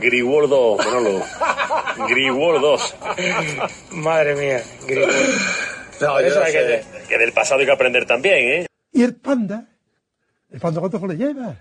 Griwordo, Manolo. Griwordos. Madre mía, grito. No, Eso no hay que. Que del pasado hay que aprender también, ¿eh? ¿Y el panda? ¿El panda cuánto le lleva?